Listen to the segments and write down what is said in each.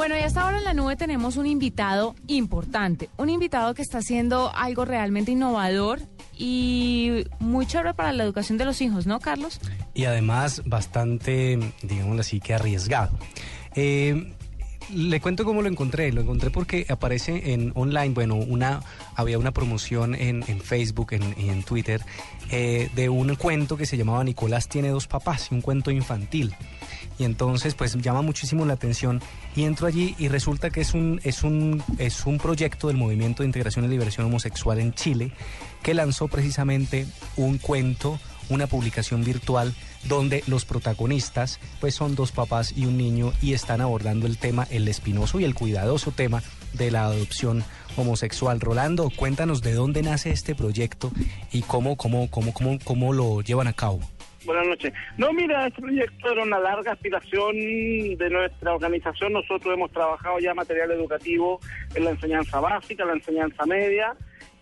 Bueno, y hasta ahora en la nube tenemos un invitado importante. Un invitado que está haciendo algo realmente innovador y muy chévere para la educación de los hijos, ¿no, Carlos? Y además bastante, digámoslo así, que arriesgado. Eh, le cuento cómo lo encontré. Lo encontré porque aparece en online, bueno, una había una promoción en, en Facebook y en, Twitter eh, de un cuento que se llamaba Nicolás tiene dos papás, un cuento infantil. Y entonces, pues llama muchísimo la atención y entro allí y resulta que es un, es un, es un proyecto del Movimiento de Integración y Liberación Homosexual en Chile que lanzó precisamente un cuento una publicación virtual donde los protagonistas pues son dos papás y un niño y están abordando el tema, el espinoso y el cuidadoso tema de la adopción homosexual. Rolando, cuéntanos de dónde nace este proyecto y cómo, cómo, cómo, cómo, cómo lo llevan a cabo. Buenas noches. No, mira, este proyecto era una larga aspiración de nuestra organización. Nosotros hemos trabajado ya material educativo en la enseñanza básica, la enseñanza media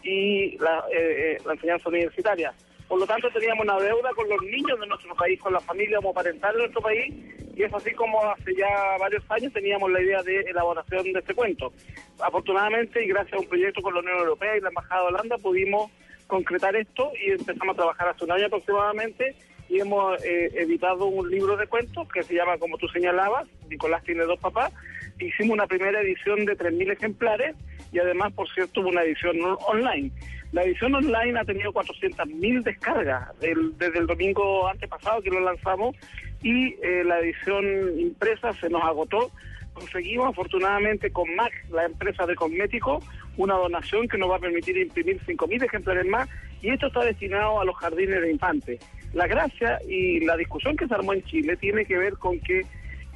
y la, eh, eh, la enseñanza universitaria. Por lo tanto, teníamos una deuda con los niños de nuestro país, con la familia homoparental de nuestro país, y es así como hace ya varios años teníamos la idea de elaboración de este cuento. Afortunadamente, y gracias a un proyecto con la Unión Europea y la Embajada de Holanda, pudimos concretar esto y empezamos a trabajar hace un año aproximadamente y hemos eh, editado un libro de cuentos que se llama, como tú señalabas, Nicolás tiene dos papás. Hicimos una primera edición de 3.000 ejemplares y además, por cierto, una edición online. La edición online ha tenido 400.000 descargas desde el domingo antepasado que lo lanzamos y eh, la edición impresa se nos agotó. Conseguimos afortunadamente con MAC, la empresa de cosméticos, una donación que nos va a permitir imprimir 5.000 ejemplares más y esto está destinado a los jardines de infantes. La gracia y la discusión que se armó en Chile tiene que ver con que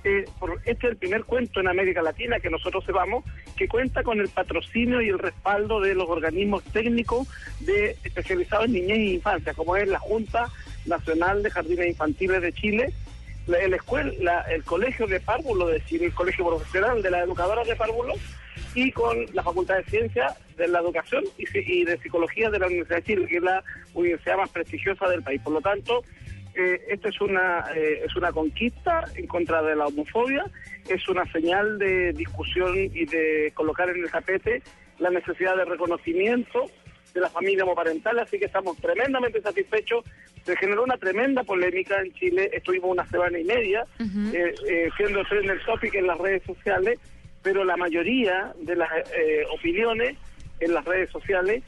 eh, este es el primer cuento en América Latina que nosotros sepamos que cuenta con el patrocinio y el respaldo de los organismos técnicos de especializados en niñez e infancia, como es la Junta Nacional de Jardines Infantiles de Chile, el, escuela, el Colegio de Párvulo, es decir, el Colegio Profesional de las Educadoras de Párvulo, y con la Facultad de Ciencias de la Educación y, de Psicología de la Universidad de Chile, que es la universidad más prestigiosa del país. Por lo tanto, eh, esto es una, eh, es una conquista en contra de la homofobia, es una señal de discusión y de colocar en el tapete la necesidad de reconocimiento de la familia homoparental, así que estamos tremendamente satisfechos. Se generó una tremenda polémica en Chile, estuvimos una semana y media eh, eh, siendo el topic en las redes sociales, pero la mayoría de las opiniones en las redes sociales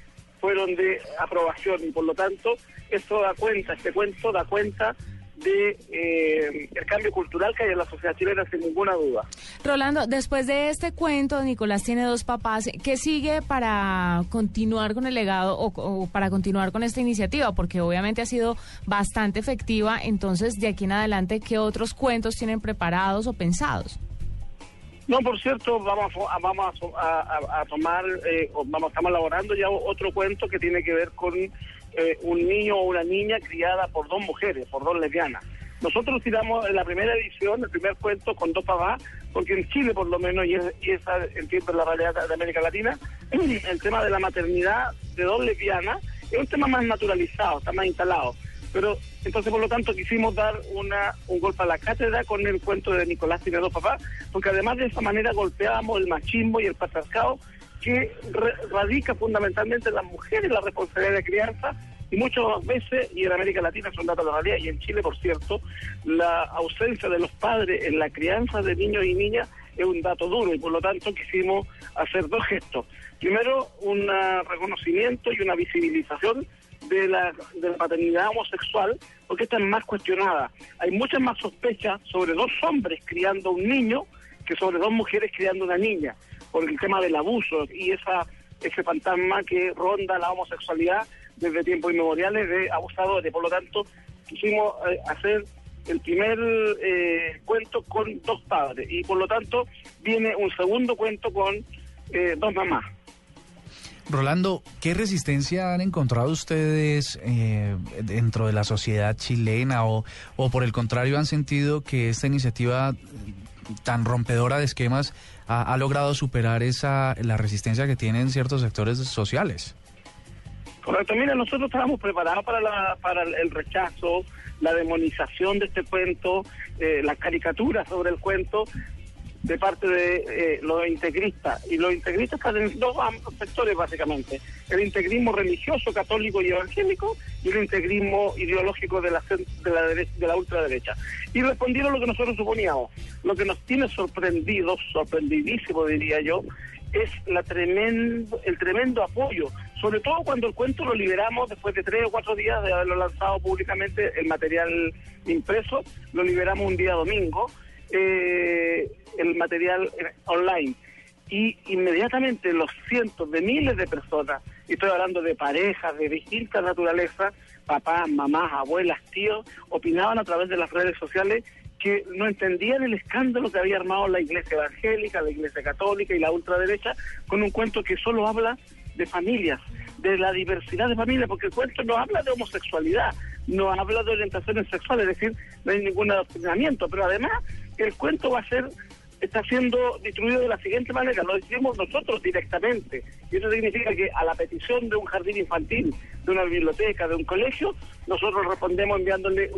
fueron de aprobación y por lo tanto esto da cuenta, este cuento da cuenta de eh, el cambio cultural que hay en la sociedad chilena sin ninguna duda. Rolando, después de este cuento, Nicolás tiene dos papás, ¿qué sigue para continuar con el legado o, o, para continuar con esta iniciativa? Porque obviamente ha sido bastante efectiva, entonces de aquí en adelante, ¿qué otros cuentos tienen preparados o pensados? No, por cierto, vamos a, vamos a, tomar, eh, vamos, estamos elaborando ya otro cuento que tiene que ver con eh, un niño o una niña criada por dos mujeres, por dos lesbianas. Nosotros tiramos en la primera edición, el primer cuento con dos papás, porque en Chile por lo menos, y, esa entiendo la realidad de América Latina, el tema de la maternidad de dos lesbianas es un tema más naturalizado, está más instalado. Pero entonces, por lo tanto, quisimos dar una, un golpe a la cátedra con el cuento de Nicolás tiene dos papás, porque además de esa manera golpeábamos el machismo y el patriarcado que radica fundamentalmente en las mujeres la responsabilidad de crianza y muchas veces, y en América Latina son datos de la realidad, y en Chile, por cierto, la ausencia de los padres en la crianza de niños y niñas es un dato duro y por lo tanto quisimos hacer dos gestos. Primero, un reconocimiento y una visibilización de la, de la paternidad homosexual, porque esta es más cuestionada. Hay muchas más sospechas sobre dos hombres criando un niño que sobre dos mujeres criando una niña, por el tema del abuso y esa ese fantasma que ronda la homosexualidad desde tiempos inmemoriales de abusadores. Por lo tanto, quisimos eh, hacer el primer eh, cuento con dos padres y por lo tanto viene un segundo cuento con eh, dos mamás. Rolando, ¿qué resistencia han encontrado ustedes eh, dentro de la sociedad chilena o, o por el contrario han sentido que esta iniciativa tan rompedora de esquemas ha, logrado superar esa la resistencia que tienen ciertos sectores sociales? Correcto, mira, nosotros estábamos preparados para, la, para el rechazo, la demonización de este cuento, eh, la caricatura sobre el cuento de parte de eh, los integristas. Y los integristas están en dos sectores, básicamente. El integrismo religioso, católico y evangélico, y el integrismo ideológico de la, de la, de la ultraderecha. Y respondieron lo que nosotros suponíamos. Lo que nos tiene sorprendidos, sorprendidísimo diría yo, es la tremendo, el tremendo apoyo, sobre todo cuando el cuento lo liberamos después de tres o cuatro días de haberlo lanzado públicamente, el material impreso, lo liberamos un día domingo, eh, el material online. Y inmediatamente los cientos de miles de personas, y estoy hablando de parejas de distintas naturalezas, papás, mamás, abuelas, tíos, opinaban a través de las redes sociales que no entendían el escándalo que había armado la iglesia evangélica, la iglesia católica y la ultraderecha con un cuento que solo habla de familias, de la diversidad de familias, porque el cuento no habla de homosexualidad, no habla de orientaciones sexuales, es decir, no hay ningún adoctrinamiento, pero además el cuento va a ser está siendo distribuido de la siguiente manera, lo decimos nosotros directamente. Y eso significa que a la petición de un jardín infantil, de una biblioteca, de un colegio, nosotros respondemos enviándole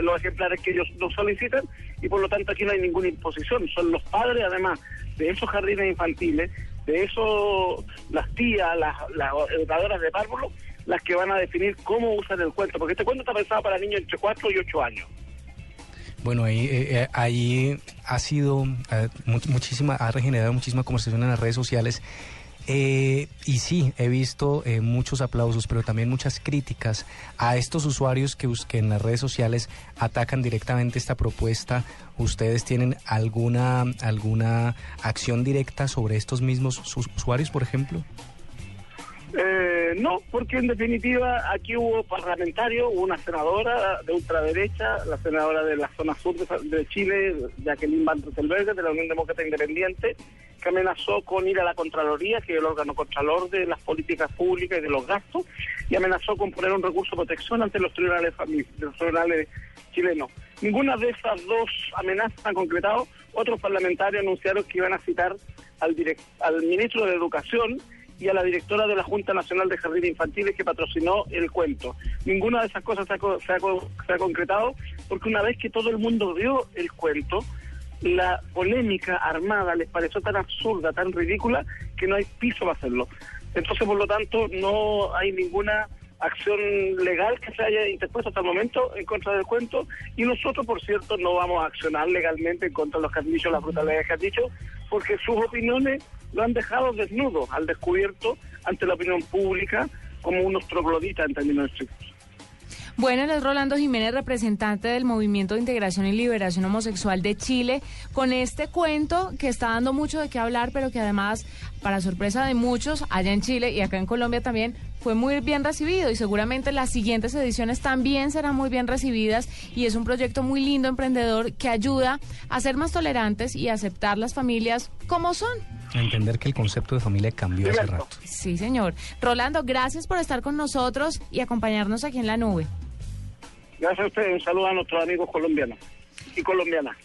los ejemplares que ellos nos solicitan y por lo tanto aquí no hay ninguna imposición. Son los padres, además, de esos jardines infantiles, de esos, las tías, las, las educadoras de párvulo, las que van a definir cómo usan el cuento, porque este cuento está pensado para niños entre 4 y 8 años. Bueno, ahí, eh, ahí ha sido eh, muchísima, ha regenerado muchísima conversación en las redes sociales. Eh, y sí, he visto eh, muchos aplausos, pero también muchas críticas a estos usuarios que, que en las redes sociales atacan directamente esta propuesta. ¿Ustedes tienen alguna, alguna acción directa sobre estos mismos usuarios, por ejemplo? No, porque en definitiva aquí hubo parlamentarios, hubo una senadora de ultraderecha, la senadora de la zona sur de, Chile, Jacqueline Van Rieselberg, de la Unión Demócrata Independiente, que amenazó con ir a la Contraloría, que es el órgano contralor de las políticas públicas y de los gastos, y amenazó con poner un recurso de protección ante los tribunales, los tribunales chilenos. Ninguna de esas dos amenazas han concretado. Otros parlamentarios anunciaron que iban a citar al, al ministro de Educación, y a la directora de la Junta Nacional de Jardines Infantiles que patrocinó el cuento. Ninguna de esas cosas se ha, se, ha, se concretado porque una vez que todo el mundo vio el cuento, la polémica armada les pareció tan absurda, tan ridícula, que no hay piso para hacerlo. Entonces, por lo tanto, no hay ninguna acción legal que se haya interpuesto hasta el momento en contra del cuento y nosotros, por cierto, no vamos a accionar legalmente en contra de los que han dicho, las brutalidades que han dicho, porque sus opiniones lo han dejado desnudo, al descubierto, ante la opinión pública, como unos trogloditas en términos estrictos. Bueno, él es Rolando Jiménez, representante del Movimiento de Integración y Liberación Homosexual de Chile, con este cuento que está dando mucho de qué hablar, pero que además, para sorpresa de muchos, allá en Chile y acá en Colombia también, fue muy bien recibido y seguramente las siguientes ediciones también serán muy bien recibidas y es un proyecto muy lindo, emprendedor, que ayuda a ser más tolerantes y aceptar las familias como son. A entender que el concepto de familia cambió hace rato. Sí, señor. Rolando, gracias por estar con nosotros y acompañarnos aquí en la nube. Gracias a ustedes. Un saludo a nuestros amigos colombianos y colombianas.